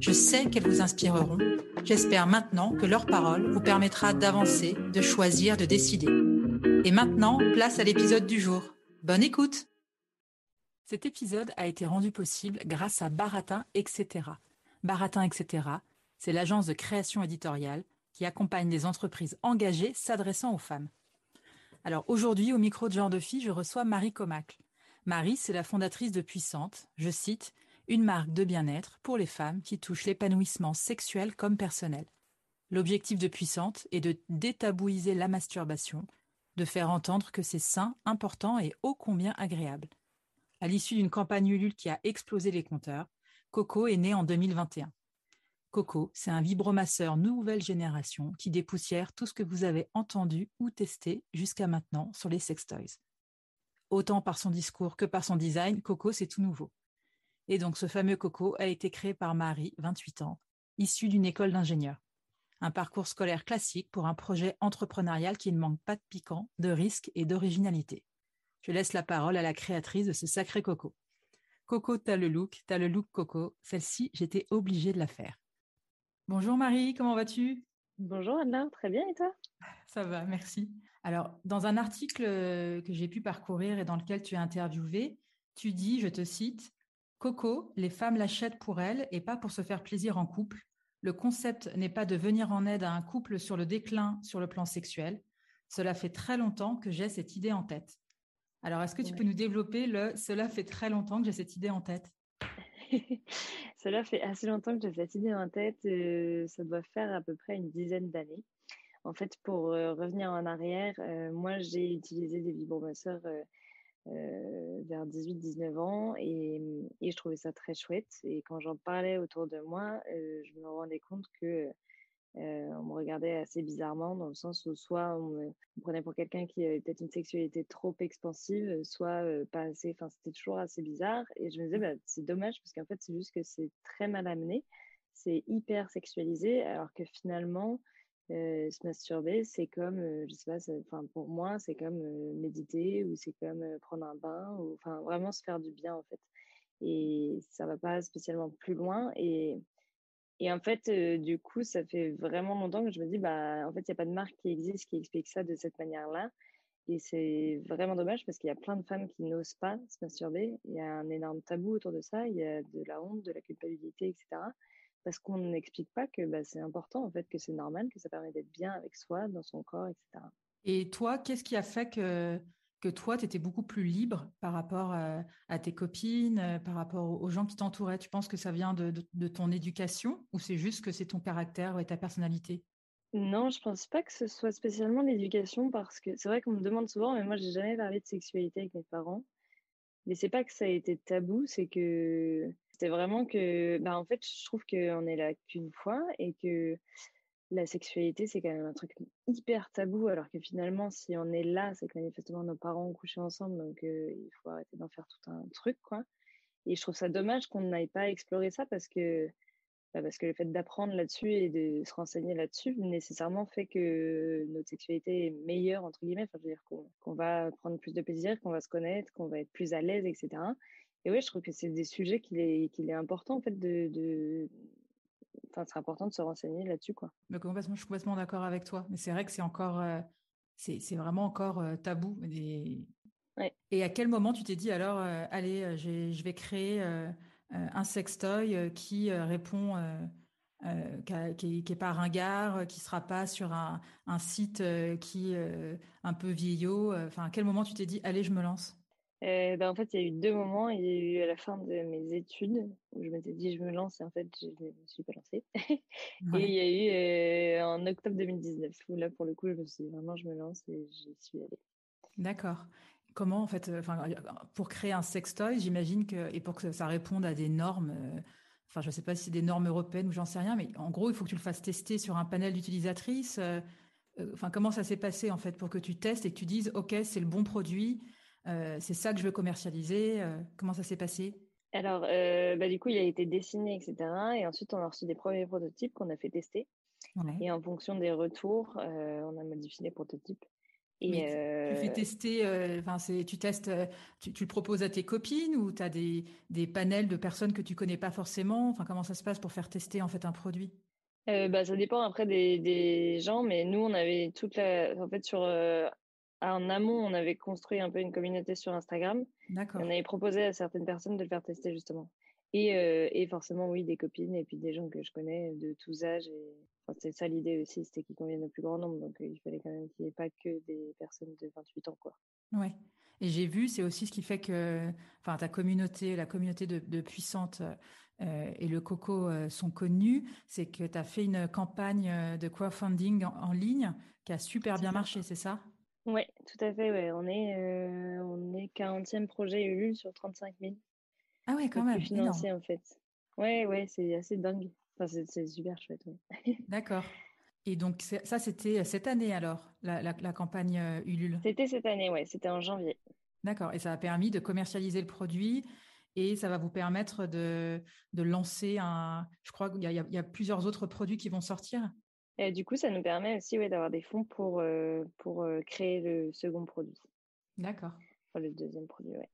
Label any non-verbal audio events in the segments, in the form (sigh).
Je sais qu'elles vous inspireront. J'espère maintenant que leur parole vous permettra d'avancer, de choisir, de décider. Et maintenant, place à l'épisode du jour. Bonne écoute Cet épisode a été rendu possible grâce à Baratin, etc. Baratin, etc., c'est l'agence de création éditoriale qui accompagne les entreprises engagées s'adressant aux femmes. Alors aujourd'hui, au micro de Genre de Fille, je reçois Marie Comacle. Marie, c'est la fondatrice de Puissante, je cite, une marque de bien-être pour les femmes qui touchent l'épanouissement sexuel comme personnel. L'objectif de Puissante est de détabouiser la masturbation, de faire entendre que c'est sain, important et ô combien agréable. À l'issue d'une campagne Ulule qui a explosé les compteurs, Coco est né en 2021. Coco, c'est un vibromasseur nouvelle génération qui dépoussière tout ce que vous avez entendu ou testé jusqu'à maintenant sur les sextoys. Autant par son discours que par son design, Coco, c'est tout nouveau. Et donc ce fameux Coco a été créé par Marie, 28 ans, issue d'une école d'ingénieur un parcours scolaire classique pour un projet entrepreneurial qui ne manque pas de piquant, de risque et d'originalité. Je laisse la parole à la créatrice de ce sacré coco. Coco, t'as le look, t'as le look coco. Celle-ci, j'étais obligée de la faire. Bonjour Marie, comment vas-tu? Bonjour Anna, très bien et toi? Ça va, merci. Alors, dans un article euh, que j'ai pu parcourir et dans lequel tu es interviewé, tu dis, je te cite, Coco, les femmes l'achètent pour elles et pas pour se faire plaisir en couple, le concept n'est pas de venir en aide à un couple sur le déclin sur le plan sexuel. Cela fait très longtemps que j'ai cette idée en tête. Alors, est-ce que tu peux nous développer le cela fait très longtemps que j'ai cette idée en tête (laughs) Cela fait assez longtemps que j'ai cette idée en tête. Euh, ça doit faire à peu près une dizaine d'années. En fait, pour euh, revenir en arrière, euh, moi, j'ai utilisé des vibromasseurs euh, vers 18-19 ans et, et, je trouvais ça très chouette. Et quand j'en parlais autour de moi, euh, je me rendais compte que euh, on me regardait assez bizarrement dans le sens où soit on me, prenait pour quelqu'un qui avait peut-être une sexualité trop expansive, soit pas assez. Enfin, c'était toujours assez bizarre. Et je me disais, bah, c'est dommage parce qu'en fait, c'est juste que c'est très mal amené, c'est hyper sexualisé, alors que finalement, euh, se masturber, c'est comme, euh, je sais pas, enfin pour moi, c'est comme euh, méditer ou c'est comme prendre un bain ou enfin vraiment se faire du bien en fait. Et ça va pas spécialement plus loin. Et, et en fait, du coup, ça fait vraiment longtemps que je me dis, bah en fait, il n'y a pas de marque qui existe qui explique ça de cette manière-là. Et c'est vraiment dommage parce qu'il y a plein de femmes qui n'osent pas se masturber. Il y a un énorme tabou autour de ça. Il y a de la honte, de la culpabilité, etc parce qu'on n'explique pas que bah, c'est important, en fait, que c'est normal, que ça permet d'être bien avec soi, dans son corps, etc. Et toi, qu'est-ce qui a fait que, que toi, tu étais beaucoup plus libre par rapport à, tes copines, euh, par rapport aux gens qui t'entouraient? Tu penses que ça vient de, de, ton éducation ou c'est juste que c'est ton caractère et ta personnalité? Non, je pense pas que ce soit spécialement l'éducation parce que c'est vrai qu'on me demande souvent, mais moi j'ai jamais parlé de sexualité avec mes parents. Mais c'est pas que ça a été tabou, c'est que c'était vraiment que, bah, en fait, je trouve qu'on est là qu'une fois et que la sexualité, c'est quand même un truc hyper tabou, alors que finalement, si on est là, c'est que manifestement nos parents ont couché ensemble, donc il faut arrêter d'en faire tout un truc, quoi. Et je trouve ça dommage qu'on n'aille pas explorer ça parce que, bah, parce que le fait d'apprendre là-dessus et de se renseigner là-dessus, nécessairement fait que notre sexualité est meilleure, entre guillemets, enfin, je veux dire qu'on va prendre plus de plaisir, qu'on va se connaître, qu'on va être plus à l'aise, etc. Et oui, je trouve que c'est des sujets qu'il est, qu'il est important en fait de, de... Enfin, c'est important de se renseigner là-dessus, quoi. Mais complètement, je suis complètement d'accord avec toi. Mais c'est vrai que c'est encore, euh, c'est, c'est vraiment encore euh, tabou. Et... Ouais. et à quel moment tu t'es dit alors, euh, allez, je vais créer un sextoy qui répond qui n'est pas ringard, qui sera pas sur un, site qui est un peu vieillot. Enfin, à quel moment tu t'es dit, allez, je me lance? Ben, en fait, il y a eu deux moments. Il y a eu à la fin de mes études où je m'étais dit je me lance et en fait je ne me suis pas lancée. (laughs) et il y a eu en octobre 2019 où là pour le coup je me suis dit vraiment je me lance et j'y suis allée. D'accord. Comment en fait, pour créer un sextoy, j'imagine que et pour que ça réponde à des normes, enfin je ne sais pas si c'est des normes européennes ou j'en sais rien, mais en gros il faut que tu le fasses tester sur un panel d'utilisatrices. Enfin comment ça s'est passé en fait pour que tu testes et que tu dises ok c'est le bon produit euh, c'est ça que je veux commercialiser. Euh, comment ça s'est passé? Alors, euh, bah, du coup, il a été dessiné, etc. Et ensuite, on a reçu des premiers prototypes qu'on a fait tester. Et en fonction des retours, on a modifié les prototypes. Et tu fais tester, enfin tu testes, tu, le proposes à tes copines ou tu as des, des, panels de personnes que tu connais pas forcément? Enfin, comment ça se passe pour faire tester en fait un produit? Bah, ça dépend après des, des, gens, mais nous on avait toute la, en fait sur en amont, on avait construit un peu une communauté sur Instagram. D'accord. On avait proposé à certaines personnes de le faire tester justement. Et, euh, et, forcément, oui, des copines et puis des gens que je connais de tous âges. Et c'est ça l'idée aussi, c'était qu'ils conviennent au plus grand nombre. Donc euh, il fallait quand même qu'il n'y ait pas que des personnes de 28 ans. Quoi. Ouais. Et j'ai vu, c'est aussi ce qui fait que enfin, ta communauté, la communauté de, de puissantes euh, et le coco sont connus, c'est que tu as fait une campagne de crowdfunding en, en ligne qui a super bien marché, c'est ça? Oui, tout à fait. Ouais. On est, euh, on est 40e projet Ulule sur 35 000. Ah ouais, quand même. Financé en fait. Ouais, ouais, c'est assez dingue. Enfin, c'est super chouette. (laughs) D'accord. Et donc ça, c'était cette année alors, la, la, campagne euh, Ulule? C'était cette année, ouais. C'était en janvier. D'accord. Et ça a permis de commercialiser le produit et ça va vous permettre de, de lancer un. Je crois qu'il y, y, a plusieurs autres produits qui vont sortir? Et du coup, ça nous permet aussi ouais, d'avoir des fonds pour, euh, pour euh, créer le second produit. D'accord. Enfin, le deuxième produit, ouais.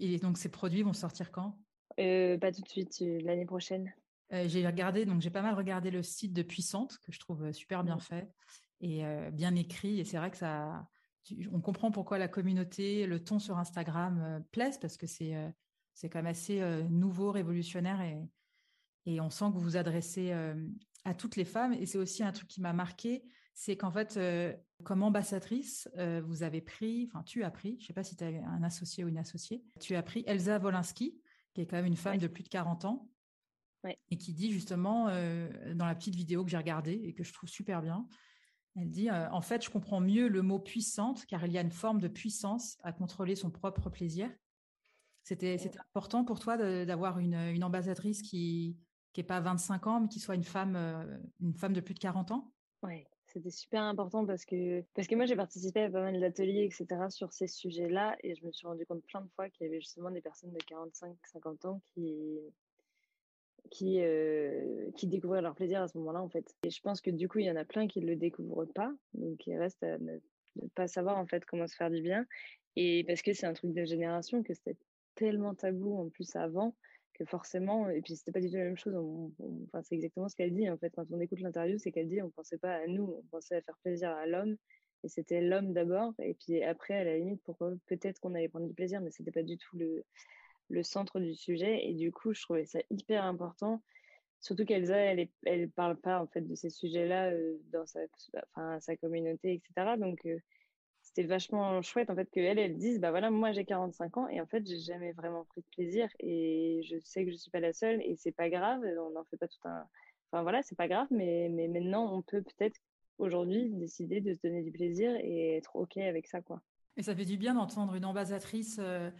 Et donc, ces produits vont sortir quand? Euh, Pas tout de suite, l'année prochaine. j'ai regardé, donc j'ai pas mal regardé le site de Puissante, que je trouve super bien fait et bien écrit. Et c'est vrai que ça, on comprend pourquoi la communauté, le ton sur Instagram plaise, parce que c'est c'est quand même assez nouveau, révolutionnaire et, et on sent que vous vous adressez à toutes les femmes. Et c'est aussi un truc qui m'a marqué, c'est qu'en fait, euh, comme ambassadrice, euh, vous avez pris, enfin tu as pris, je ne sais pas si tu as un associé ou une associée, tu as pris Elsa Wolinski, qui est quand même une femme de plus de 40 ans, et qui dit justement, euh, dans la petite vidéo que j'ai regardée et que je trouve super bien, elle dit, en fait, je comprends mieux le mot puissante, car il y a une forme de puissance à contrôler son propre plaisir. C'était important pour toi d'avoir une, une ambassadrice qui, qui n'ait pas 25 ans, mais qui soit une femme, euh, une femme de plus de 40 ans Oui, c'était super important parce que, parce que moi, j'ai participé à pas mal d'ateliers, etc., sur ces sujets-là, et je me suis rendu compte plein de fois qu'il y avait justement des personnes de 45-50 ans qui, qui, euh, qui découvraient leur plaisir à ce moment-là, en fait. Et je pense que du coup, il y en a plein qui ne le découvrent pas, donc il reste à ne, pas savoir, en fait, comment se faire du bien. Et parce que c'est un truc de génération, que c'était tellement tabou en plus avant, que forcément, et puis c'était pas du tout la même chose, enfin, c'est exactement ce qu'elle dit en fait, quand on écoute l'interview, c'est qu'elle dit on pensait pas à nous, on pensait à faire plaisir à l'homme, et c'était l'homme d'abord, et puis après, à la limite, pourquoi peut-être qu'on allait prendre du plaisir, mais c'était pas du tout le, le centre du sujet, et du coup, je trouvais ça hyper important, surtout qu'Elsa, elle, elle parle pas en fait de ces sujets-là euh, dans sa, enfin, sa communauté, etc. Donc, euh, c'était vachement chouette en fait qu'elle elle dise bah voilà moi j'ai 45 ans et en fait j'ai jamais vraiment pris de plaisir et je sais que je suis pas la seule et c'est pas grave on n'en fait pas tout un enfin voilà c'est pas grave mais mais maintenant on peut peut-être aujourd'hui décider de se donner du plaisir et être ok avec ça quoi. Et ça fait du bien d'entendre une ambassadrice euh,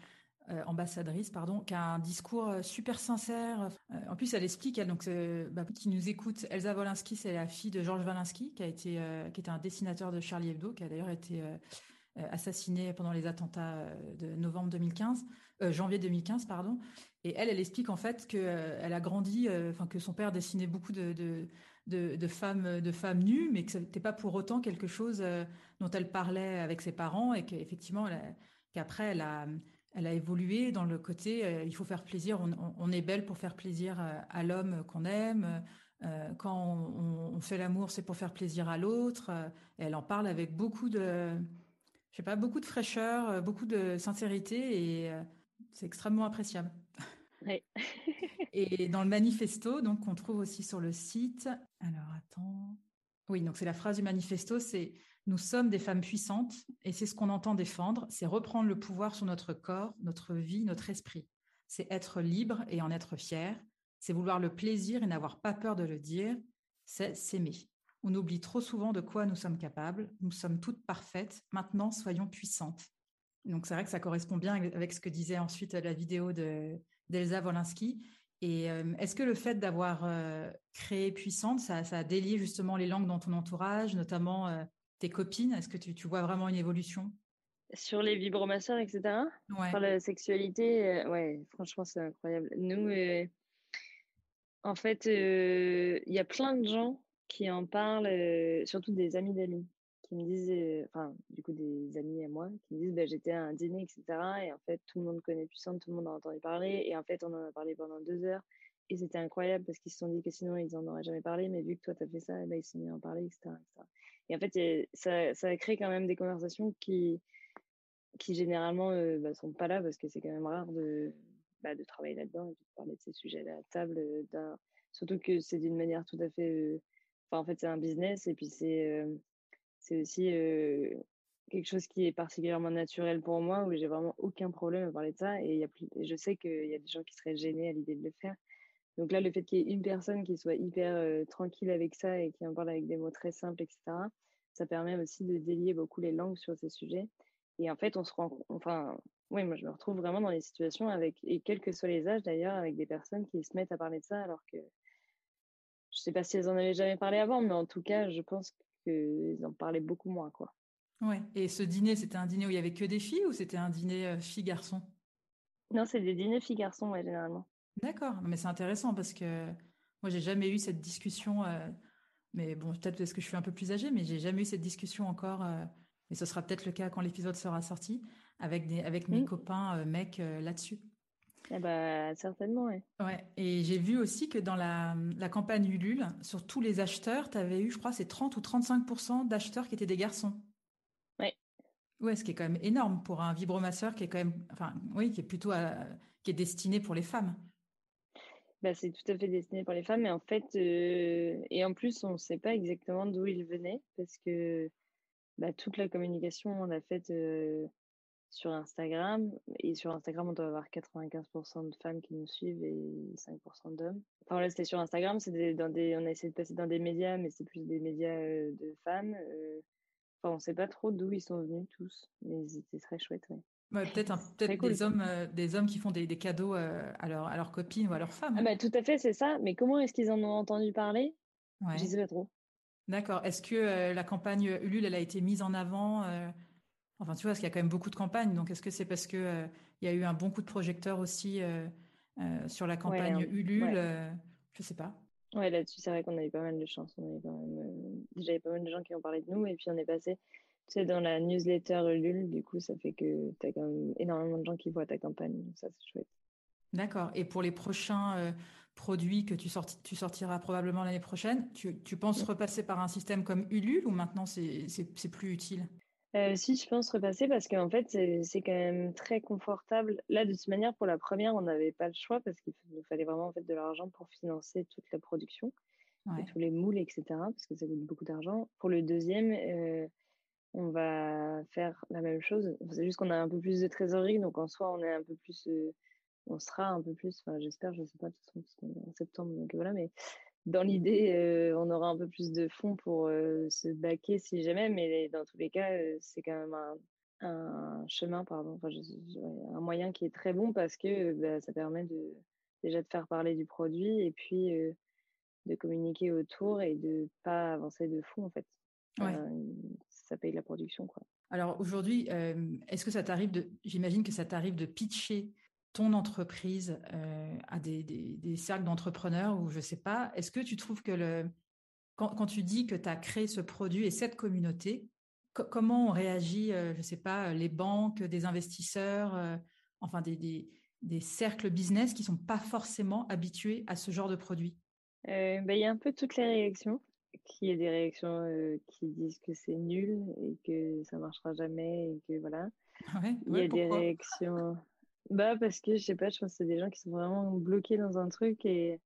euh, ambassadrice, pardon, qui a un discours euh, super sincère. Euh, en plus, elle explique, elle, donc, bah, qui nous écoute, Elsa Wolinski, c'est la fille de Georges Wolinski, qui a été, qui était un dessinateur de Charlie Hebdo, qui a d'ailleurs été assassiné pendant les attentats de novembre 2015, janvier 2015, pardon. Et elle, elle explique en fait qu'elle elle a grandi, enfin que son père dessinait beaucoup de, de, de, femmes, de femmes nues, mais que ce n'était pas pour autant quelque chose dont elle parlait avec ses parents et qu'effectivement, qu'après, elle a elle a évolué dans le côté euh, il faut faire plaisir, on, est belle pour faire plaisir euh, à, l'homme qu'on aime. Euh, quand on, fait l'amour, c'est pour faire plaisir à l'autre. elle en parle avec beaucoup de, je sais pas, beaucoup de fraîcheur, beaucoup de sincérité et c'est extrêmement appréciable. (laughs) et dans le manifesto, donc qu'on trouve aussi sur le site. Alors attends. Oui, donc c'est la phrase du manifesto, c'est nous sommes des femmes puissantes et c'est ce qu'on entend défendre, c'est reprendre le pouvoir sur notre corps, notre vie, notre esprit. C'est être libre et en être fier, c'est vouloir le plaisir et n'avoir pas peur de le dire, c'est s'aimer. On oublie trop souvent de quoi nous sommes capables, nous sommes toutes parfaites, maintenant soyons puissantes. Donc c'est vrai que ça correspond bien avec ce que disait ensuite la vidéo de d'Elsa Wolinski. Et euh, est-ce que le fait d'avoir euh, créé Puissante, ça, a délié justement les langues dans ton entourage, notamment euh, tes copines Est-ce que tu, vois vraiment une évolution? Sur les vibromasseurs, etc. Ouais. Sur la sexualité, ouais, franchement, c'est incroyable. Nous, en fait, il y a plein de gens qui en parlent, surtout des amis d'amis qui me disent, euh, enfin, du coup, des amis à moi, qui me disent, bah, j'étais à un dîner, etc. Et en fait, tout le monde connaît Puissante, tout le monde a entendu parler. Et en fait, on en a parlé pendant deux heures. Et c'était incroyable parce qu'ils se sont dit que sinon, ils en auraient jamais parlé. Mais vu que toi, tu as fait ça, eh ben, ils se sont mis à en parler, etc. Et en fait, ça, ça a créé quand même des conversations qui, qui généralement euh, bah, sont pas là parce que c'est quand même rare de, bah, de travailler là-dedans et de parler de ces sujets à table. Euh, surtout que c'est d'une manière tout à fait. Euh, en fait, c'est un business et puis c'est c'est aussi quelque chose qui est particulièrement naturel pour moi, où j'ai vraiment aucun problème à parler de ça. Et, y a plus, je sais qu'il y a des gens qui seraient gênés à l'idée de le faire. Donc là, le fait qu'il y ait une personne qui soit hyper tranquille avec ça et qui en parle avec des mots très simples, etc., ça permet aussi de délier beaucoup les langues sur ces sujets. Et en fait, on se rend, enfin, oui, moi je me retrouve vraiment dans les situations avec, et quels que soient les âges d'ailleurs, avec des personnes qui se mettent à parler de ça alors que je sais pas si elles en avaient jamais parlé avant, mais en tout cas, je pense qu'ils en parlaient beaucoup moins, quoi. Ouais. Et ce dîner, c'était un dîner où il y avait que des filles ou c'était un dîner euh, filles-garçons? Non, c'est des dîners filles-garçons, ouais, généralement. D'accord. Mais c'est intéressant parce que moi, j'ai jamais eu cette discussion. Euh, mais bon, peut-être parce que je suis un peu plus âgée, mais j'ai jamais eu cette discussion encore. Euh, et ce sera peut-être le cas quand l'épisode sera sorti avec des, avec mes copains mecs là-dessus. Eh bah, certainement, oui. Ouais. Et j'ai vu aussi que dans la, la, campagne Ulule, sur tous les acheteurs, tu avais eu, je crois, c'est 30 ou 35% d'acheteurs qui étaient des garçons. Oui. Ouais, ce qui est quand même énorme pour un vibromasseur qui est quand même, enfin, oui, qui est plutôt, qui est destiné pour les femmes. Bah, c'est tout à fait destiné pour les femmes, mais en fait, euh, et en plus, on ne sait pas exactement d'où ils venaient parce que bah, toute la communication, on l'a faite euh, sur Instagram. Et sur Instagram, on doit avoir 95% de femmes qui nous suivent et 5% d'hommes. Enfin là, c'était sur Instagram, c'est dans des, on a essayé de passer dans des médias, mais c'est plus des médias euh, de femmes. Enfin, on sait pas trop d'où ils sont venus tous, mais c'était très chouette. Ouais. Peut-être peut des hommes euh, des hommes qui font des, des cadeaux à, leur, à leurs copines ou à leurs femmes. Ah bah, tout à fait, c'est ça. Mais comment est-ce qu'ils en ont entendu parler? Ouais. Je sais pas trop. D'accord. Est-ce que la campagne Ulule, elle a été mise en avant Enfin, tu vois, parce qu'il y a quand même beaucoup de campagnes. Donc, est-ce que c'est parce que euh, il y a eu un bon coup de projecteur aussi euh, euh, sur la campagne Ulule Je sais pas. Ouais, là-dessus, c'est vrai qu'on a eu pas mal de chance. On quand même, déjà, il y a pas mal de gens qui ont parlé de nous. Et puis, on est passé, sais, dans la newsletter Ulule. Du coup, ça fait que tu as quand même énormément de gens qui voient ta campagne. Donc, ça, c'est chouette. D'accord. Et pour les prochains produits que tu, tu sortiras probablement l'année prochaine, tu, tu penses repasser par un système comme Ulule ou maintenant c'est plus utile? Euh, si, je pense repasser parce qu'en fait, c'est quand même très confortable. Là, de toute manière, pour la première, on n'avait pas le choix parce qu'il nous fallait vraiment en fait de l'argent pour financer toute la production, tous les moules, etc. Parce que ça coûte beaucoup d'argent. Pour le deuxième, euh, on va faire la même chose. C'est juste qu'on a un peu plus de trésorerie, donc en soi, on est un peu plus, euh, on sera un peu plus. Enfin, j'espère, je sais pas, de toute façon, parce qu'on est en septembre, donc voilà, mais dans l'idée, euh, on aura un peu plus de fonds pour euh, se baquer si jamais, mais dans tous les cas, c'est quand même un, chemin, pardon, enfin, un moyen qui est très bon parce que bah, ça permet de, déjà de faire parler du produit et puis de communiquer autour et de pas avancer de fond en fait. Ça paye la production quoi. Alors aujourd'hui, est-ce que ça t'arrive de, j'imagine que ça t'arrive de pitcher ton entreprise euh, à des, des, cercles d'entrepreneurs ou je sais pas, est-ce que tu trouves que le, quand, quand tu dis que tu as créé ce produit et cette communauté, comment on réagit, euh, je sais pas, les banques, des investisseurs, euh, enfin des, des, des, cercles business qui sont pas forcément habitués à ce genre de produit? Bah, Il y a un peu toutes les réactions. Qui est des réactions qui disent que c'est nul et que ça marchera jamais et que voilà. Ouais, il y a des réactions Bah, parce que je sais pas, je pense que c'est des gens qui sont vraiment bloqués dans un truc et,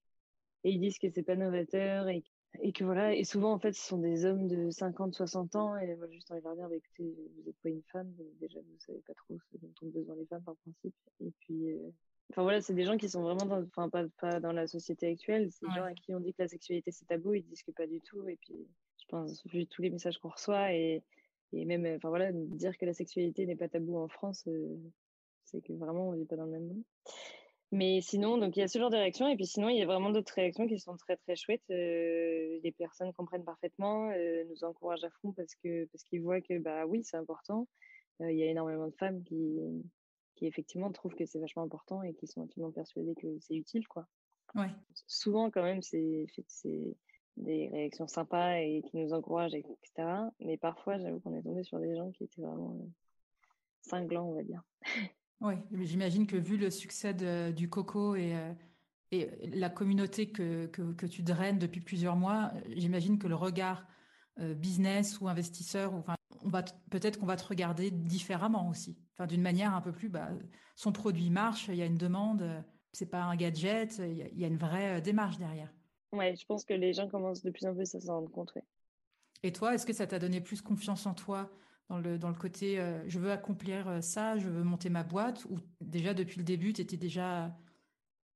et ils disent que c'est pas novateur et, et que voilà. Et souvent, en fait, ce sont des hommes de 50, 60 ans et moi, juste envie de leur dire, écoutez, vous n'êtes pas une femme, déjà, vous savez pas trop ce dont ont besoin les femmes par principe. Et puis, euh, enfin voilà, c'est des gens qui sont vraiment dans, enfin, pas, pas dans la société actuelle. C'est des gens à qui on dit que la sexualité c'est tabou, ils disent que pas du tout. Et puis, je pense, vu tous les messages qu'on reçoit et, et même, enfin voilà, dire que la sexualité n'est pas tabou en France, euh, c'est que vraiment on vit pas dans le même monde. Mais sinon, donc il y a ce genre de réaction, et puis sinon il y a vraiment d'autres réactions qui sont très très chouettes. Euh, les personnes comprennent parfaitement, euh, nous encouragent à fond parce que parce qu'ils voient que bah oui c'est important. Euh, il y a énormément de femmes qui qui effectivement trouvent que c'est vachement important et qui sont intimement persuadées que c'est utile quoi. Ouais. Souvent quand même c'est c'est des réactions sympas et qui nous encouragent etc. Mais parfois j'avoue qu'on est tombé sur des gens qui étaient vraiment cinglants on va dire. (laughs) Oui, j'imagine que vu le succès du coco et, euh, et la communauté que, que, tu draines depuis plusieurs mois, j'imagine que le regard euh, business ou investisseur, enfin, on va peut-être qu'on va te regarder différemment aussi, enfin d'une manière un peu plus, bah, son produit marche, il y a une demande, c'est pas un gadget, il y, a une vraie euh, démarche derrière. Ouais, je pense que les gens commencent de plus en plus à s'en rendre compte. Et toi, est-ce que ça t'a donné plus confiance en toi dans le, dans le côté euh, je veux accomplir euh, ça, je veux monter ma boîte ou déjà depuis le début, tu étais déjà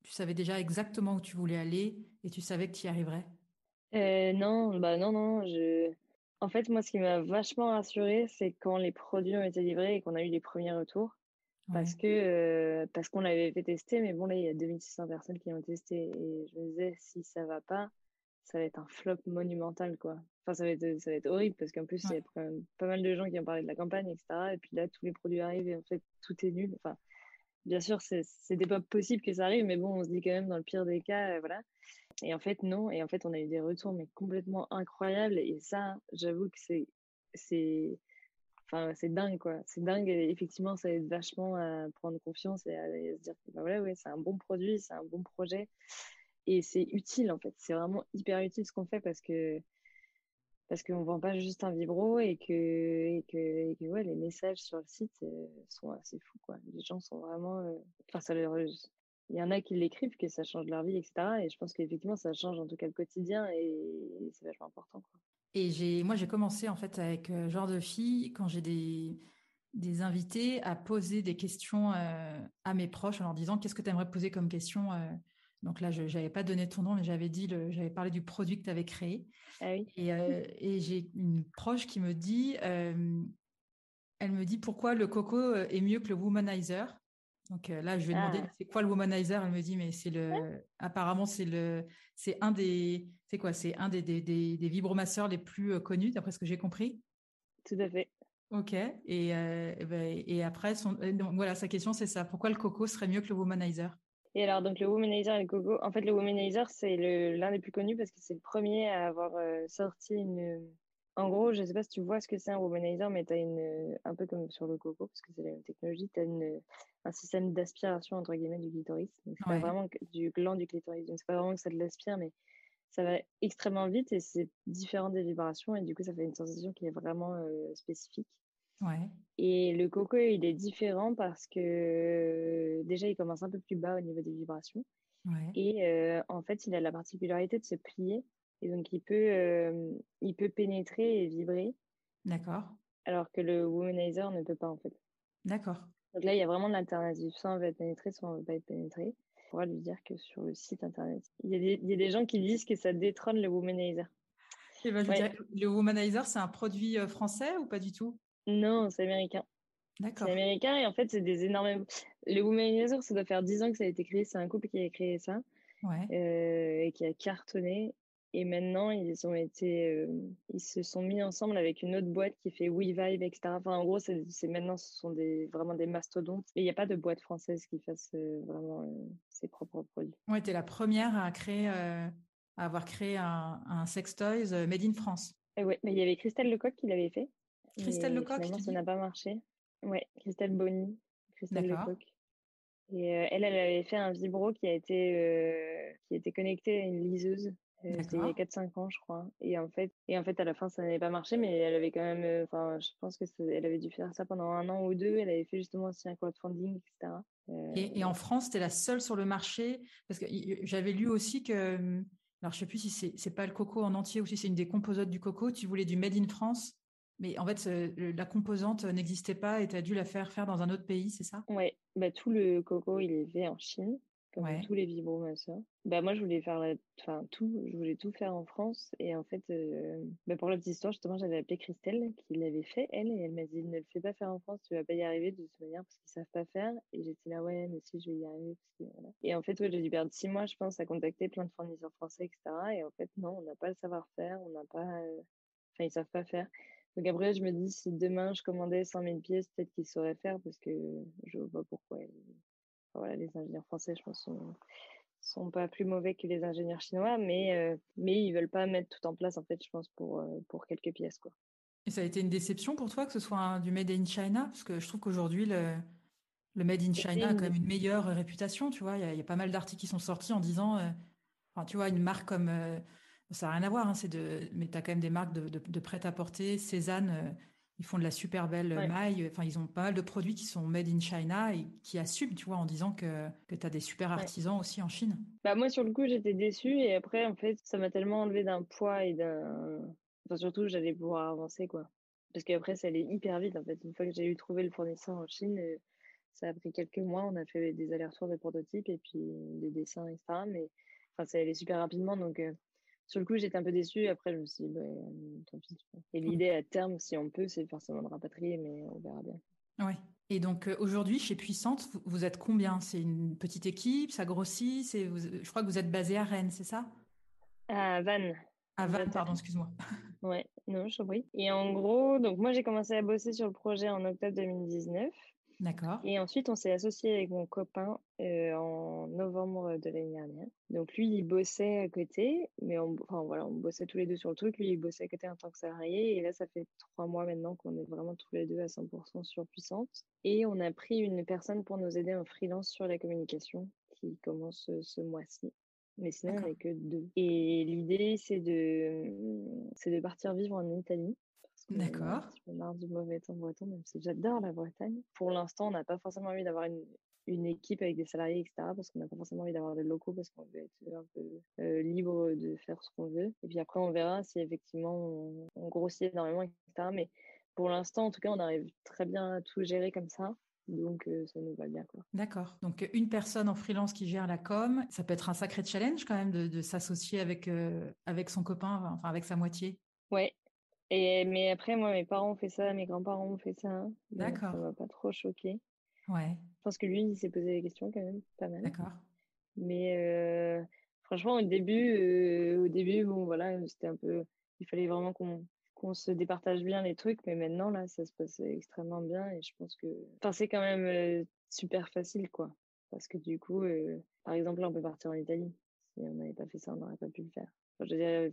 tu savais déjà exactement où tu voulais aller et tu savais que tu y arriverais? Euh, Non, bah non, non. Je... En fait, moi, ce qui m'a vachement rassurée, c'est quand les produits ont été livrés et qu'on a eu les premiers retours. Parce que parce qu'on l'avait fait tester, mais bon, là, il y a 2600 personnes qui l'ont testé. Et je me disais, si ça va pas, ça va être un flop monumental, quoi. Enfin, ça va être, ça va être horrible parce qu'en plus, il y a quand même pas mal de gens qui ont parlé de la campagne, etc. Et puis là, tous les produits arrivent et en fait, tout est nul. Enfin, bien sûr, c'était pas possible que ça arrive, mais bon, on se dit quand même dans le pire des cas, euh, voilà. Et en fait, non. Et en fait, on a eu des retours, mais complètement incroyables. Et ça, j'avoue que c'est, c'est, enfin, c'est dingue, quoi. C'est dingue. Effectivement, ça aide vachement à prendre confiance et à, se dire que, bah, voilà, c'est un bon produit, c'est un bon projet et c'est utile en fait. C'est vraiment hyper utile ce qu'on fait parce que parce qu'on vend pas juste un vibro et que et que, et que ouais, les messages sur le site euh, sont assez fous quoi. Les gens sont vraiment euh, enfin ça leur il y en a qui l'écrivent que ça change leur vie etc et je pense qu'effectivement ça change en tout cas le quotidien et c'est vachement important quoi. Et j'ai moi j'ai commencé en fait avec euh, genre de fille quand j'ai des des invités à poser des questions à mes proches en leur disant qu'est-ce que tu aimerais poser comme question donc là, je n'avais pas donné ton nom, mais j'avais dit, j'avais parlé du produit que tu avais créé. Ah oui. Euh, (laughs) et, j'ai une proche qui me dit, euh, elle me dit pourquoi le coco euh, est mieux que le womanizer? Donc là, je vais demander ah. c'est quoi le womanizer? Elle me dit mais c'est le, apparemment c'est le, c'est un des, c'est quoi, c'est un des des, des, des vibromasseurs les plus connus d'après ce que j'ai compris. Tout à fait. Ok. Et, et, ben, et après, son, donc, voilà, sa question c'est ça. Pourquoi le coco serait mieux que le womanizer? Et alors, donc, le Womanizer et le Coco, en fait, le Womanizer, c'est l'un des plus connus parce que c'est le premier à avoir euh, sorti une. En gros, je ne sais pas si tu vois ce que c'est un Womanizer, mais tu as une. Un peu comme sur le Coco, parce que c'est la même technologie, tu as une, un système d'aspiration, entre guillemets, du clitoris. Donc, c'est pas vraiment du gland du clitoris. Donc, c'est pas vraiment que ça te l'aspire, mais ça va extrêmement vite et c'est différent des vibrations. Et du coup, ça fait une sensation qui est vraiment euh, spécifique. Et le coco, il est différent parce que déjà, il commence un peu plus bas au niveau des vibrations. Et euh, en fait, il a la particularité de se plier. Et donc, il peut, euh, il peut pénétrer et vibrer. D'accord. Alors que le womanizer ne peut pas, en fait. D'accord. Donc là, il y a vraiment de l'alternative. Soit on va être pénétré, soit on ne veut pas être pénétré. On pourra lui dire que sur le site internet, il y, a des, il y a des gens qui disent que ça détrône le womanizer. Eh ben, le womanizer, c'est un produit euh, français ou pas du tout? Non, c'est américain. D'accord. C'est américain et en fait, c'est des énormes. Le Womanizer, ça doit faire 10 ans que ça a été créé. C'est un couple qui a créé ça ouais. euh, et qui a cartonné. Et maintenant, ils ont été, euh, ils se sont mis ensemble avec une autre boîte qui fait WeVibe, etc. Enfin, en gros, c'est maintenant, ce sont des, vraiment des mastodontes. Et il n'y a pas de boîte française qui fasse euh, vraiment euh, ses propres produits. Ouais, tu es la première à créer, à avoir créé un, un sex toys made in France. Ouais, mais il y avait Christelle Lecoq qui l'avait fait. Christelle Lecoq ça n'a pas marché. Ouais, Christelle Bonny. Christelle Lecoq. Et elle, elle avait fait un vibro qui a été, qui était connecté à une liseuse. C'était il y a 4-5 ans, je crois. Et en, fait, et en fait, à la fin, ça n'avait pas marché, mais elle avait quand même. Enfin, je pense qu'elle avait dû faire ça pendant un an ou deux. Elle avait fait justement aussi un crowdfunding, etc. Et, et, en France, tu es la seule sur le marché? Parce que j'avais lu aussi que. Alors, je sais plus si c'est pas le coco en entier ou si c'est une des composantes du coco. Tu voulais du Made in France. Mais en fait, la composante n'existait pas et tu as dû la faire faire dans un autre pays, c'est ça? Oui, bah, tout le coco, il est fait en Chine comme tous les vibromasseurs. Bah moi je voulais faire enfin tout, je voulais tout faire en France et en fait euh, bah, pour la petite histoire justement j'avais appelé Christelle qui l'avait fait elle et elle m'a dit ne le fais pas faire en France, tu vas pas y arriver de toute manière parce qu'ils savent pas faire et j'étais là ouais mais si je vais y arriver et en fait ouais, j'ai dû perdre six mois je pense à contacter plein de fournisseurs français etc et en fait non on n'a pas le savoir-faire, on n'a pas, euh, enfin ils savent pas faire. Donc après, je me dis, si demain je commandais 100 000 pièces, peut-être qu'ils sauraient faire parce que je vois pas pourquoi voilà, les ingénieurs français, je pense, sont, sont pas plus mauvais que les ingénieurs chinois, mais, euh, mais ils veulent pas mettre tout en place, en fait, je pense, pour, euh, pour quelques pièces. Quoi. Et ça a été une déception pour toi que ce soit du Made in China? Parce que je trouve qu'aujourd'hui, le, le Made in China a quand même une meilleure réputation, tu vois. Il y, a pas mal d'articles qui sont sortis en disant, euh, enfin, tu vois, une marque comme... ça n'a rien à voir, hein, c'est de, mais tu as quand même des marques de, de, de prêt-à-porter. Cézanne, ils font de la super belle maille. Enfin, ils ont pas mal de produits qui sont made in China et qui assument, tu vois, en disant que, que tu as des super artisans aussi en Chine. Bah, moi, sur le coup, j'étais déçue et après, en fait, ça m'a tellement enlevé d'un poids et d'un. Enfin, surtout, j'allais pouvoir avancer, quoi. Parce qu'après, ça allait hyper vite, en fait. Une fois que j'ai eu trouvé le fournisseur en Chine, euh, ça a pris quelques mois. On a fait des allers-retours de prototypes et puis des dessins, etc. Mais enfin, ça allait super rapidement. Donc, euh, sur le coup, j'étais un peu déçue. Après, je me suis dit, bah, tant pis. Et mmh. l'idée à terme, si on peut, c'est forcément de rapatrier, mais on verra bien. Oui. Et donc euh, aujourd'hui, chez Puissante, vous, êtes combien? C'est une petite équipe? Ça grossit? C'est, Je crois que vous êtes basé à Rennes, c'est ça? À Vannes. À Vannes, pardon, excuse-moi. Ouais, non, je prie. Et en gros, donc moi j'ai commencé à bosser sur le projet en octobre 2019. D'accord. Et ensuite, on s'est associé avec mon copain euh, en novembre de l'année dernière. Donc lui, il bossait à côté, mais on, enfin voilà, on bossait tous les deux sur le truc. Lui, il bossait à côté en tant que salarié. Et là, ça fait trois mois maintenant qu'on est vraiment tous les deux à 100% sur Puissante. Et on a pris une personne pour nous aider en freelance sur la communication qui commence ce mois-ci. Mais sinon, on n'est que deux. Et l'idée, c'est de, c'est de partir vivre en Italie. D'accord. Je me marre du mauvais temps breton, même si j'adore la Bretagne. Pour l'instant, on n'a pas forcément envie d'avoir une, une, équipe avec des salariés, etc. Parce qu'on n'a pas forcément envie d'avoir des locaux, parce qu'on veut être un peu euh, libre de faire ce qu'on veut. Et puis après, on verra si effectivement on, grossit énormément, etc. Mais pour l'instant, en tout cas, on arrive très bien à tout gérer comme ça. Donc, euh, ça nous va bien. D'accord. Donc, une personne en freelance qui gère la com, ça peut être un sacré challenge quand même de, de s'associer avec, euh, avec son copain, enfin avec sa moitié? Ouais, et, mais après, moi, mes parents ont fait ça, mes grands-parents ont fait ça. Hein. D'accord. Ça m'a pas trop choqué. Ouais. Je pense que lui, il s'est posé des questions quand même, pas mal. D'accord. Mais euh, franchement, au début, euh, au début, bon, voilà, c'était un peu. Il fallait vraiment qu'on qu'on se départage bien les trucs, mais maintenant, là, ça se passe extrêmement bien et je pense que. Enfin, c'est quand même euh, super facile, quoi. Parce que du coup, par exemple, là, on peut partir en Italie. Si on n'avait pas fait ça, on n'aurait pas pu le faire je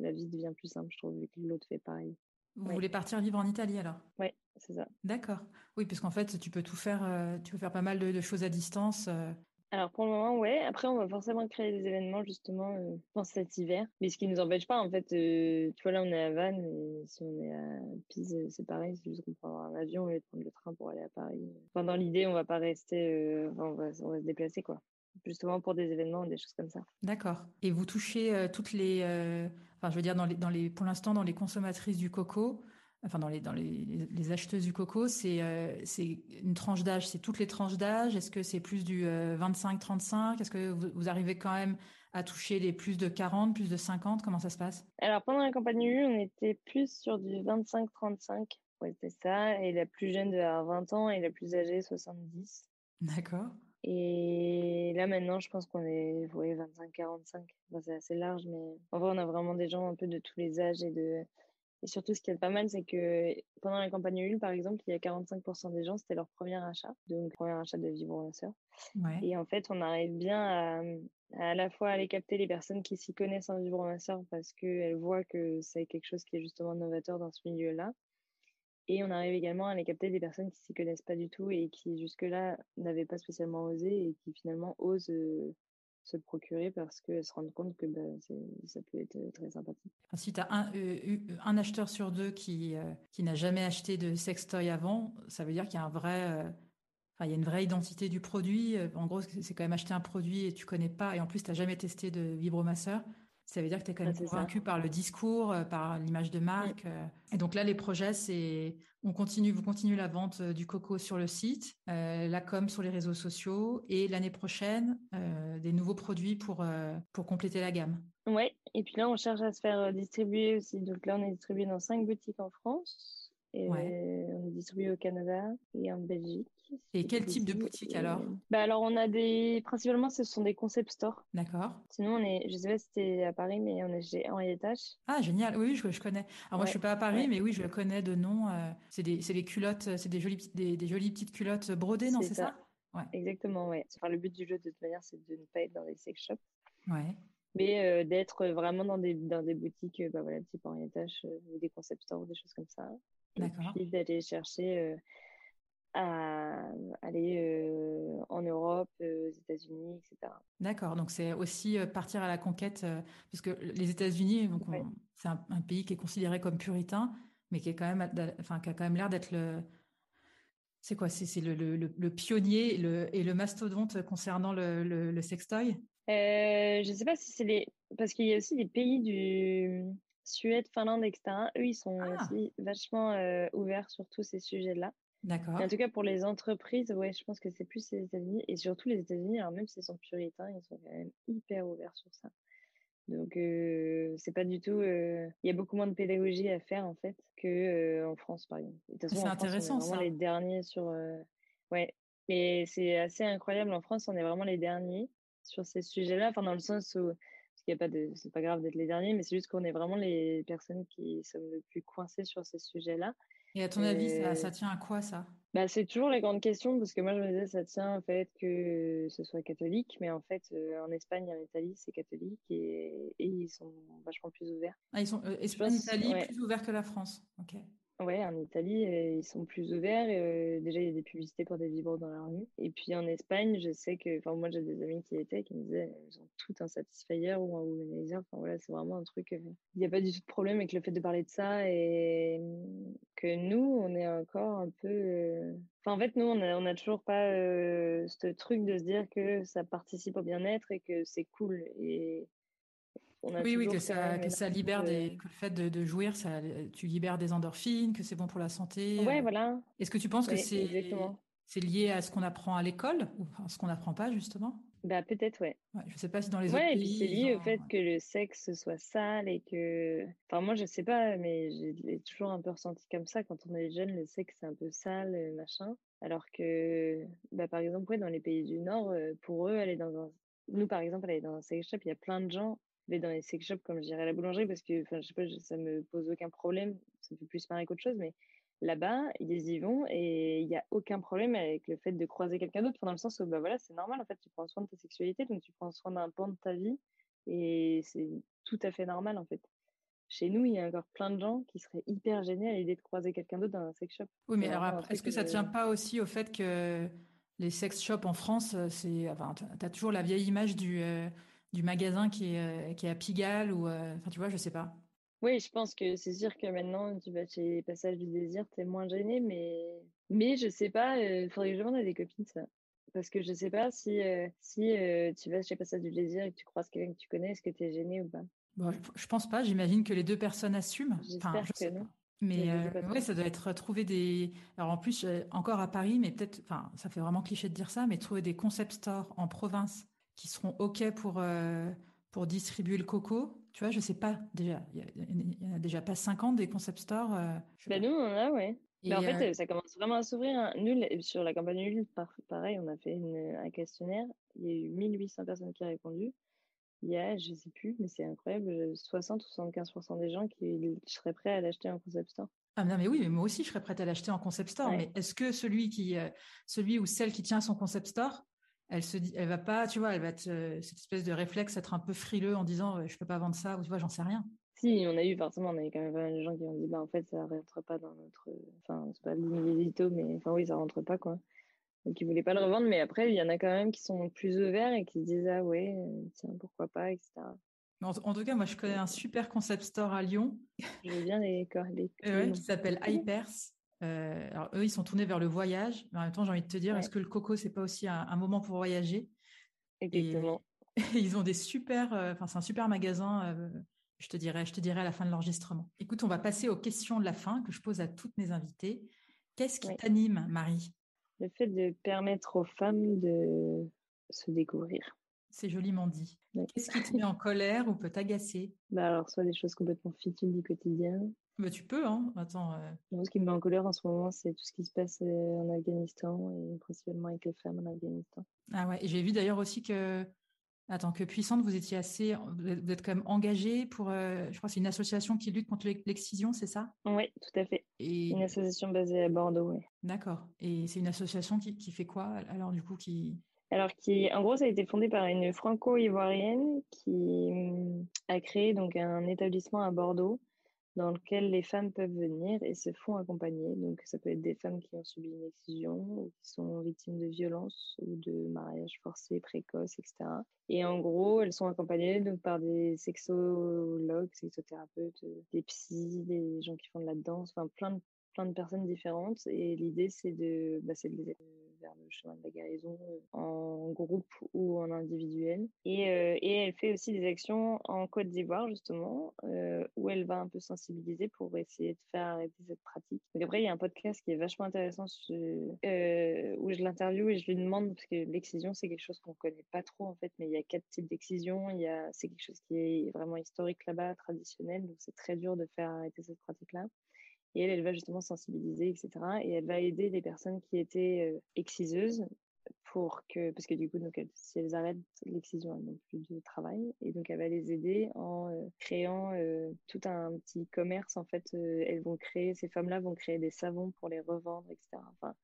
la vie devient plus simple, je trouve, vu que l'autre fait pareil. Vous voulez partir vivre en Italie alors? Oui, c'est ça. D'accord. Oui, parce qu'en fait, tu peux tout faire, euh, tu peux faire pas mal de, choses à distance. Euh. Alors pour le moment, ouais. Après, on va forcément créer des événements justement euh, dans cet hiver. Mais ce qui nous empêche pas, en fait, tu vois là, on est à Vannes, et si on est à Pise, c'est pareil. C'est juste qu'on prend un avion et prendre le train pour aller à Paris. Enfin, dans l'idée, on va pas rester, on va, on va se déplacer quoi justement pour des événements, des choses comme ça. D'accord. Et vous touchez euh, toutes les, euh, enfin je veux dire dans les, dans les, pour l'instant dans les consommatrices du coco, enfin dans les, dans les, les acheteuses du coco, c'est euh, c'est une tranche d'âge, c'est toutes les tranches d'âge? Est-ce que c'est plus du 25-35 Est-ce que vous, arrivez quand même à toucher les plus de 40, plus de 50 Comment ça se passe? Alors pendant la campagne U, on était plus sur du 25-35. Ouais, c'est ça. Et la plus jeune de 20 ans et la plus âgée 70. D'accord. Et là, maintenant, je pense qu'on est 25-45. c'est assez large, mais en vrai, on a vraiment des gens un peu de tous les âges et de. Et surtout, ce qui est pas mal, c'est que pendant la campagne Ulule, par exemple, il y a 45% des gens, c'était leur premier achat, donc premier achat de vibromasseur. Ouais. Et en fait, on arrive bien à, à, la fois aller capter les personnes qui s'y connaissent en vibromasseur parce qu'elles voient que c'est quelque chose qui est justement novateur dans ce milieu-là. Et on arrive également à les capter des personnes qui s'y connaissent pas du tout et qui jusque-là n'avaient pas spécialement osé et qui finalement osent, euh, se le procurer parce qu'elles se rendent compte que bah, ça peut être très sympathique. Si tu as un, un, acheteur sur deux qui, qui n'a jamais acheté de sextoy avant, ça veut dire qu'il y a une vraie identité du produit. En gros, c'est quand même acheter un produit et tu connais pas, et en plus, tu n'as jamais testé de vibromasseur. Ça veut dire que tu es quand même convaincu par le discours, euh, par l'image de marque. Euh. Et donc là, les projets, c'est on continue, vous continuez la vente euh, du coco sur le site, la com sur les réseaux sociaux et l'année prochaine, des nouveaux produits pour, pour compléter la gamme. Ouais, et puis là, on cherche à se faire distribuer aussi. Donc là, on est distribué dans cinq boutiques en France. Et on est distribué au Canada et en Belgique. Et quel type de boutique alors? Bah alors on a des principalement ce sont des concept stores. D'accord. Sinon on est je sais pas si c'était à Paris mais on est chez Henri Tache. Ah génial. Oui, je, je connais. Alors moi je suis pas à Paris mais oui, je le connais de nom euh, c'est des c'est des culottes, c'est des jolies des, des, jolies petites culottes brodées, non, c'est ça, Ouais. Exactement, ouais. Enfin, le but du jeu de toute manière c'est de ne pas être dans les sex shops. Ouais. Mais euh, d'être vraiment dans des dans des boutiques bah voilà, type Henri Tache ou des concept stores ou des choses comme ça. D'accord. Et d'aller chercher à aller euh, en Europe, euh, aux États-Unis, etc. D'accord, donc c'est aussi euh, partir à la conquête, parce que les États-Unis, c'est un, pays qui est considéré comme puritain, mais qui est quand même, enfin, qui a quand même l'air d'être le, c'est quoi, c'est le, le, le, pionnier et le, et le mastodonte concernant le, le, sextoy? je ne sais pas si c'est les, parce qu'il y a aussi des pays du Suède, Finlande, etc. Eux, ils sont ah! aussi vachement ouverts sur tous ces sujets-là. D'accord. En tout cas, pour les entreprises, ouais, je pense que c'est plus les États-Unis. Et surtout les États-Unis, alors même s'ils sont puritains, ils sont quand même hyper ouverts sur ça. Donc, euh, c'est pas du tout. Euh, il y a beaucoup moins de pédagogie à faire, en fait, qu'en euh, en France, par exemple. C'est intéressant, on est vraiment les derniers sur. Ouais. Et c'est assez incroyable. En France, on est vraiment les derniers sur ces sujets-là. Enfin, dans le sens où. Parce qu'il y a pas de. C'est pas grave d'être les derniers, mais c'est juste qu'on est vraiment les personnes qui sommes le plus coincées sur ces sujets-là. Et à ton avis, ça, ça, tient à quoi ça? Bah, C'est toujours la grande question, parce que moi je me disais, ça tient au fait que ce soit catholique, mais en fait, euh, en Espagne et en Italie, c'est catholique et, et, ils sont vachement plus ouverts. Ah, ils sont, euh, Espagne, Italie, plus ouverts que la France. Ok. Ouais, en Italie, euh, ils sont plus ouverts. Euh, déjà, il y a des publicités pour des vibros dans la rue. Et puis en Espagne, je sais que, enfin, moi, j'ai des amis qui étaient, qui me disaient, ils ont tout un Satisfyer ou un Womanizer. Enfin, voilà, c'est vraiment un truc. Euh, il n'y a pas du tout de problème avec le fait de parler de ça et que nous, on est encore un peu. Enfin, en fait, nous, on n'a on a toujours pas ce truc de se dire que ça participe au bien-être et que c'est cool. Et oui, oui, que ça, que ça libère des, que le fait de, jouir, ça, tu libères des endorphines, que c'est bon pour la santé. Ouais, voilà. Est-ce que tu penses que c'est, c'est lié à ce qu'on apprend à l'école ou à ce qu'on n'apprend pas justement? Bah peut-être, ouais. ouais. Je sais pas si dans les ouais, autres et puis c'est lié au fait que le sexe soit sale et que, enfin moi je sais pas, mais j'ai toujours un peu ressenti comme ça quand on est jeune, le sexe c'est un peu sale, machin. Alors que, bah par exemple, ouais, dans les pays du Nord, euh, pour eux, aller dans un nous, par exemple, aller dans un sex shop, il y a plein de gens dans les sex shops comme je dirais à la boulangerie parce que enfin je sais pas ça me pose aucun problème ça me fait plus marrer qu'autre chose mais là-bas ils y vont et il n'y a aucun problème avec le fait de croiser quelqu'un d'autre dans le sens où bah voilà c'est normal en fait tu prends soin de ta sexualité donc tu prends soin d'un pan de ta vie et c'est tout à fait normal en fait chez nous, il y a encore plein de gens qui seraient hyper gênés à l'idée de croiser quelqu'un d'autre dans un sex shop. Oui, mais alors est-ce que ça ne tient pas aussi au fait que les sex shops en France, c'est, enfin, tu as toujours la vieille image du, euh, du magasin qui est, euh, qui est à Pigalle ou euh, enfin tu vois je sais pas. Oui je pense que c'est sûr que maintenant tu vas chez Passage du Désir t'es moins gêné mais mais je sais pas il euh, faudrait que je demande à des copines ça. Parce que je sais pas si si tu vas chez Passage du Désir et que tu croises quelqu'un que tu connais est-ce que tu es gêné ou pas? Bon, je, pense pas j'imagine que les deux personnes assument. J'espère que non. mais oui, ça doit être trouver des. Alors en plus, encore à Paris, mais peut-être, enfin, ça fait vraiment cliché de dire ça, mais trouver des concept stores en province qui seront OK pour, euh, pour distribuer le coco Tu vois, je sais pas déjà. Il n'y en a déjà pas 50 des concept stores euh, ben Nous, on en a, ouais. Mais en fait, euh, ça commence vraiment à s'ouvrir. Hein. Nous, sur la campagne Ulule, pareil, on a fait une, un questionnaire. Il y a eu 1800 personnes qui ont répondu. Il y a, je sais plus, mais c'est incroyable, 60 ou 75% des gens qui seraient prêts à l'acheter en concept store. Ah non, mais oui, mais moi aussi, je serais prête à l'acheter en concept store. Mais est-ce que celui, qui, celui ou celle qui tient son concept store elle se dit, elle va pas, tu vois, elle va être euh, cette espèce de réflexe, être un peu frileux en disant, je peux pas vendre ça, ou tu vois, j'en sais rien. Si, on a eu forcément, on a eu quand même pas mal de gens qui ont dit, bah en fait, ça rentre pas dans notre, enfin, c'est pas l'édito, mais enfin oui, ça rentre pas quoi. Donc, ils voulaient pas le revendre, mais après, il y en a quand même qui sont plus ouverts et qui se disent Ah ouais, tiens, pourquoi pas, etc. En, tout cas, moi, je connais un super concept store à Lyon. Je veux bien les, les (laughs) qui s'appelle Hypers. Alors, eux, ils sont tournés vers le voyage. Mais en même temps, j'ai envie de te dire, est-ce que le coco, c'est pas aussi un, moment pour voyager? Exactement. (laughs) ils ont des super, enfin, c'est un super magasin. je te dirai, je te dirai à la fin de l'enregistrement. Écoute, on va passer aux questions de la fin que je pose à toutes mes invités. Qu'est-ce qui t'anime, Marie? Le fait de permettre aux femmes de se découvrir. C'est joliment dit. Qu'est-ce qui te met en (laughs) colère ou peut t'agacer? Bah Alors, soit des choses complètement futiles du quotidien. Bah, tu peux, hein. Attends. Euh. ce qui me met en colère en ce moment, c'est tout ce qui se passe euh, en Afghanistan et principalement avec les femmes en Afghanistan. Ah ouais, j'ai vu d'ailleurs aussi que Attends, que puissante, vous étiez assez, vous êtes quand même engagée pour, euh, je crois, c'est une association qui lutte contre l'excision, c'est ça? Oui, tout à fait. Et... Une association basée à Bordeaux, oui. D'accord. Et c'est une association qui, qui, fait quoi alors du coup qui Alors qui, en gros, ça a été fondé par une franco-ivoirienne qui hum, a créé donc un établissement à Bordeaux dans lequel les femmes peuvent venir et se font accompagner. Donc, ça peut être des femmes qui ont subi une excision ou qui sont victimes de violences ou de mariage forcé, précoce, etc. Et en gros, elles sont accompagnées donc, par des sexologues, sexothérapeutes, des psys, des gens qui font de la danse, enfin plein de, plein de personnes différentes. Et l'idée, c'est de, bah, de les vers le chemin de la guérison euh, en groupe ou en individuel. Et, euh, et elle fait aussi des actions en Côte d'Ivoire, justement, euh, où elle va un peu sensibiliser pour essayer de faire arrêter cette pratique. Donc après, il y a un podcast qui est vachement intéressant où je l'interviewe et je lui demande, parce que l'excision, c'est quelque chose qu'on connaît pas trop, en fait, mais il y a quatre types d'excision. C'est quelque chose qui est vraiment historique là-bas, traditionnel, donc c'est très dur de faire arrêter cette pratique-là. Et elle, elle va justement sensibiliser, etc. Et elle va aider les personnes qui étaient euh, exciseuses pour que, parce que du coup, donc, si elles arrêtent l'excision, elles n'ont plus de travail. Et donc, elle va les aider en euh, créant euh, tout un petit commerce. En fait, elles vont créer, ces femmes-là vont créer des savons pour les revendre, etc. Enfin,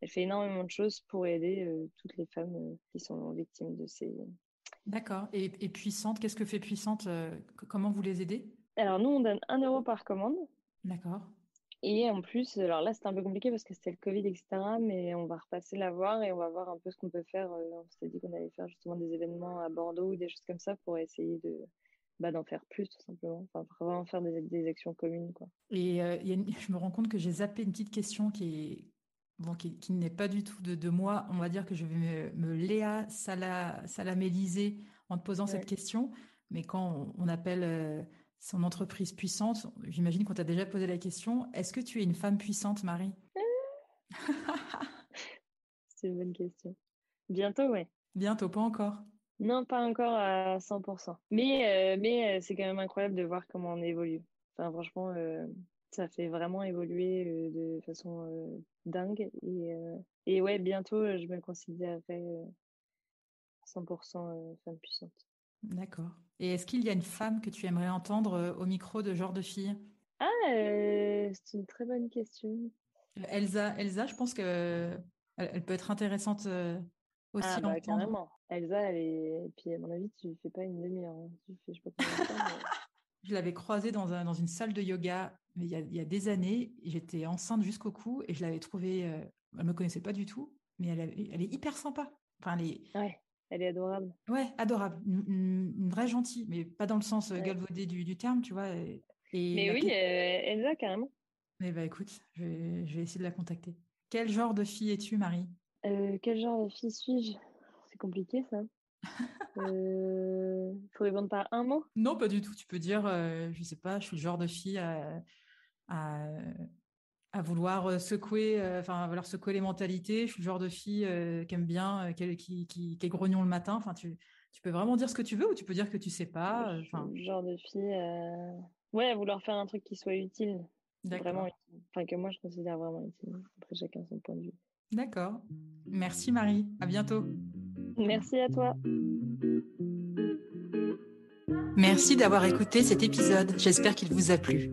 elle fait énormément de choses pour aider toutes les femmes qui sont victimes de ces. D'accord. Et, et Puissante, qu'est-ce que fait Puissante Comment vous les aidez? Alors, nous, on donne un euro par commande. D'accord. Et en plus, alors là, c'était un peu compliqué parce que c'était le Covid, etc. Mais on va repasser la voir et on va voir un peu ce qu'on peut faire. Euh, on s'était dit qu'on allait faire justement des événements à Bordeaux ou des choses comme ça pour essayer de bah, d'en faire plus, tout simplement. Enfin, vraiment faire des, des actions communes. Quoi. Et euh, (laughs) je me rends compte que j'ai zappé une petite question qui est. Bon, qui, n'est pas du tout de, de, moi, on va dire que je vais me, me Léa salaméliser en te posant cette question. Mais quand on, appelle euh, son entreprise puissante. J'imagine qu'on t'a déjà posé la question. Est-ce que tu es une femme puissante, Marie (laughs) C'est une bonne question. Bientôt, ouais. Bientôt, pas encore. Non, pas encore à 100%. Mais, euh, mais euh, c'est quand même incroyable de voir comment on évolue. Enfin, franchement, euh, ça fait vraiment évoluer de façon dingue. Et, et ouais, bientôt, je me considérerai 100% femme puissante. D'accord. Et est-ce qu'il y a une femme que tu aimerais entendre euh, au micro de genre de fille? Ah, euh, c'est une très bonne question. Elsa, Elsa, je pense que elle, peut être intéressante euh, aussi. Ah, bah, carrément. Elsa, elle est. Et puis, à mon avis, tu fais pas une demi-heure. Hein. Tu fais, je sais pas (laughs) Je l'avais croisée dans, un, dans une salle de yoga mais il, y a, il y a des années. J'étais enceinte jusqu'au cou et je l'avais trouvée. Elle elle me connaissait pas du tout, mais elle, elle est hyper sympa. Enfin, elle est, ouais. Elle est adorable. Ouais, adorable. Une, vraie gentille, mais pas dans le sens euh, galvaudé du, terme, tu vois. Et, mais oui, euh, Elsa, carrément. Eh bah écoute, je vais, essayer de la contacter. Quel genre de fille es-tu, Marie? Euh, Quel genre de fille suis-je? C'est compliqué, ça. (laughs) euh, faut répondre par un mot? Non, pas du tout. Tu peux dire, je sais pas, je suis le genre de fille à à vouloir euh, secouer, euh, enfin, à vouloir secouer les mentalités. Je suis le genre de fille euh, qui aime bien, qui, qui, qui, est grognon le matin. Enfin, tu, tu peux vraiment dire ce que tu veux ou tu peux dire que tu sais pas. Enfin, le genre de fille, ouais, à vouloir faire un truc qui soit utile. Vraiment Enfin, que moi je considère vraiment utile. Après, chacun son point de vue. D'accord. Merci Marie. À bientôt. Merci à toi. Merci d'avoir écouté cet épisode. J'espère qu'il vous a plu.